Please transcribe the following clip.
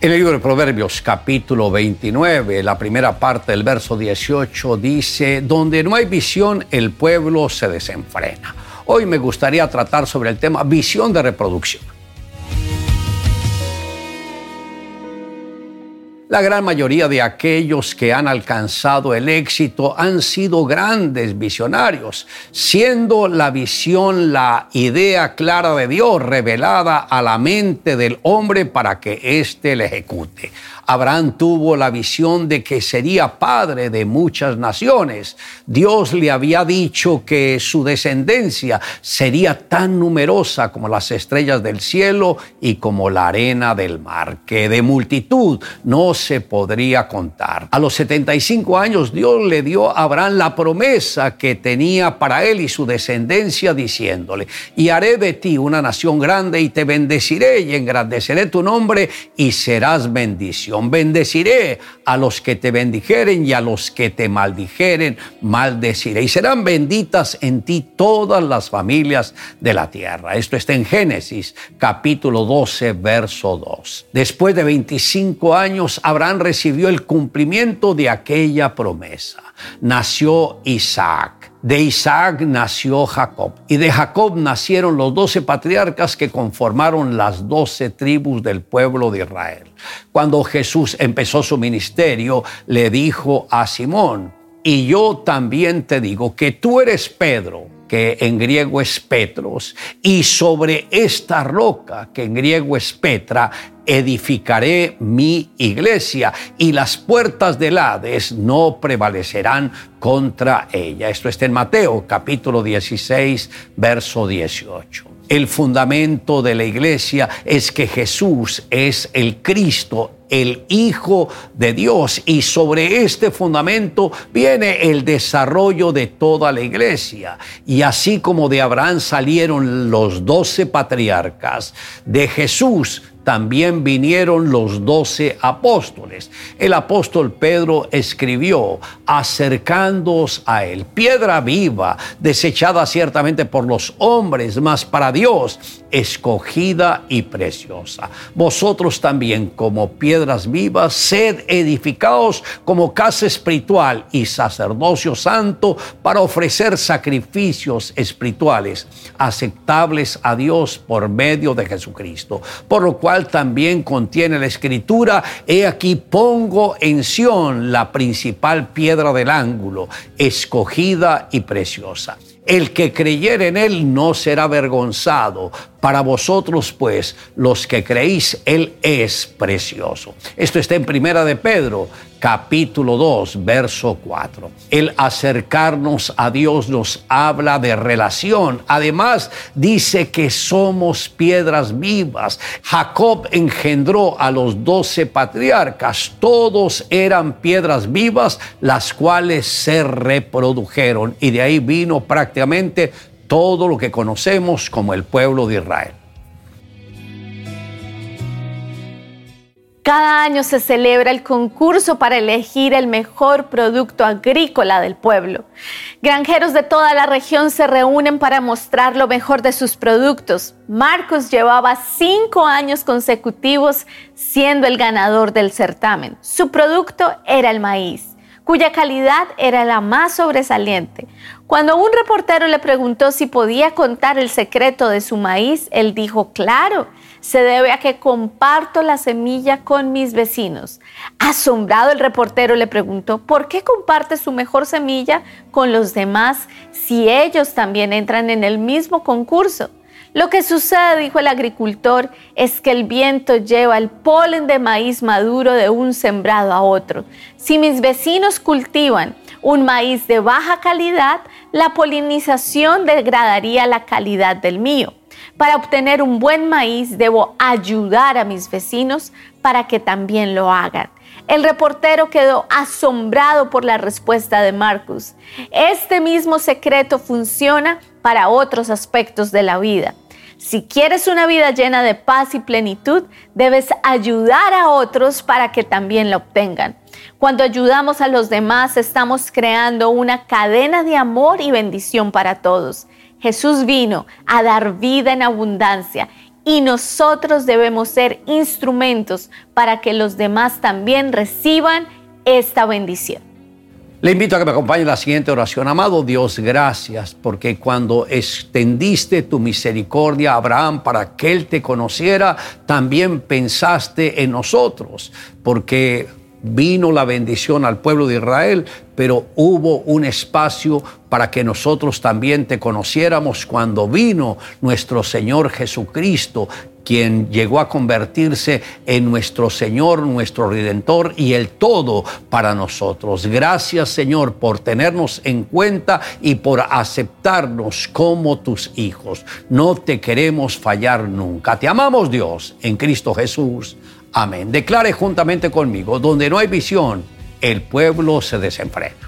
En el libro de Proverbios capítulo 29, la primera parte del verso 18 dice, donde no hay visión, el pueblo se desenfrena. Hoy me gustaría tratar sobre el tema visión de reproducción. La gran mayoría de aquellos que han alcanzado el éxito han sido grandes visionarios, siendo la visión la idea clara de Dios revelada a la mente del hombre para que éste la ejecute. Abraham tuvo la visión de que sería padre de muchas naciones. Dios le había dicho que su descendencia sería tan numerosa como las estrellas del cielo y como la arena del mar, que de multitud no se podría contar. A los 75 años Dios le dio a Abraham la promesa que tenía para él y su descendencia diciéndole, y haré de ti una nación grande y te bendeciré y engrandeceré tu nombre y serás bendición Bendeciré a los que te bendijeren y a los que te maldijeren, maldeciré. Y serán benditas en ti todas las familias de la tierra. Esto está en Génesis capítulo 12, verso 2. Después de 25 años, Abraham recibió el cumplimiento de aquella promesa. Nació Isaac. De Isaac nació Jacob y de Jacob nacieron los doce patriarcas que conformaron las doce tribus del pueblo de Israel. Cuando Jesús empezó su ministerio, le dijo a Simón, y yo también te digo que tú eres Pedro, que en griego es Petros, y sobre esta roca, que en griego es Petra, edificaré mi iglesia y las puertas del Hades no prevalecerán contra ella. Esto está en Mateo capítulo 16, verso 18. El fundamento de la iglesia es que Jesús es el Cristo, el Hijo de Dios. Y sobre este fundamento viene el desarrollo de toda la iglesia. Y así como de Abraham salieron los doce patriarcas, de Jesús también vinieron los doce apóstoles. El apóstol Pedro escribió, acercándoos a él, piedra viva, desechada ciertamente por los hombres, mas para Dios escogida y preciosa. Vosotros también como piedras vivas, sed edificados como casa espiritual y sacerdocio santo para ofrecer sacrificios espirituales aceptables a Dios por medio de Jesucristo. Por lo cual también contiene la escritura, he aquí pongo en Sión la principal piedra del ángulo, escogida y preciosa. El que creyere en él no será avergonzado. Para vosotros, pues, los que creéis, él es precioso. Esto está en Primera de Pedro, capítulo 2, verso 4. El acercarnos a Dios nos habla de relación. Además, dice que somos piedras vivas. Jacob engendró a los doce patriarcas. Todos eran piedras vivas, las cuales se reprodujeron. Y de ahí vino prácticamente todo lo que conocemos como el pueblo de Israel. Cada año se celebra el concurso para elegir el mejor producto agrícola del pueblo. Granjeros de toda la región se reúnen para mostrar lo mejor de sus productos. Marcos llevaba cinco años consecutivos siendo el ganador del certamen. Su producto era el maíz, cuya calidad era la más sobresaliente. Cuando un reportero le preguntó si podía contar el secreto de su maíz, él dijo, claro, se debe a que comparto la semilla con mis vecinos. Asombrado el reportero le preguntó, ¿por qué comparte su mejor semilla con los demás si ellos también entran en el mismo concurso? Lo que sucede, dijo el agricultor, es que el viento lleva el polen de maíz maduro de un sembrado a otro. Si mis vecinos cultivan un maíz de baja calidad, la polinización degradaría la calidad del mío. Para obtener un buen maíz debo ayudar a mis vecinos para que también lo hagan. El reportero quedó asombrado por la respuesta de Marcus. Este mismo secreto funciona para otros aspectos de la vida. Si quieres una vida llena de paz y plenitud, debes ayudar a otros para que también la obtengan. Cuando ayudamos a los demás, estamos creando una cadena de amor y bendición para todos. Jesús vino a dar vida en abundancia y nosotros debemos ser instrumentos para que los demás también reciban esta bendición. Le invito a que me acompañe en la siguiente oración. Amado Dios, gracias porque cuando extendiste tu misericordia a Abraham para que él te conociera, también pensaste en nosotros, porque vino la bendición al pueblo de Israel, pero hubo un espacio para que nosotros también te conociéramos cuando vino nuestro Señor Jesucristo, quien llegó a convertirse en nuestro Señor, nuestro Redentor y el todo para nosotros. Gracias Señor por tenernos en cuenta y por aceptarnos como tus hijos. No te queremos fallar nunca. Te amamos Dios en Cristo Jesús. Amén. Declare juntamente conmigo, donde no hay visión, el pueblo se desenfrena.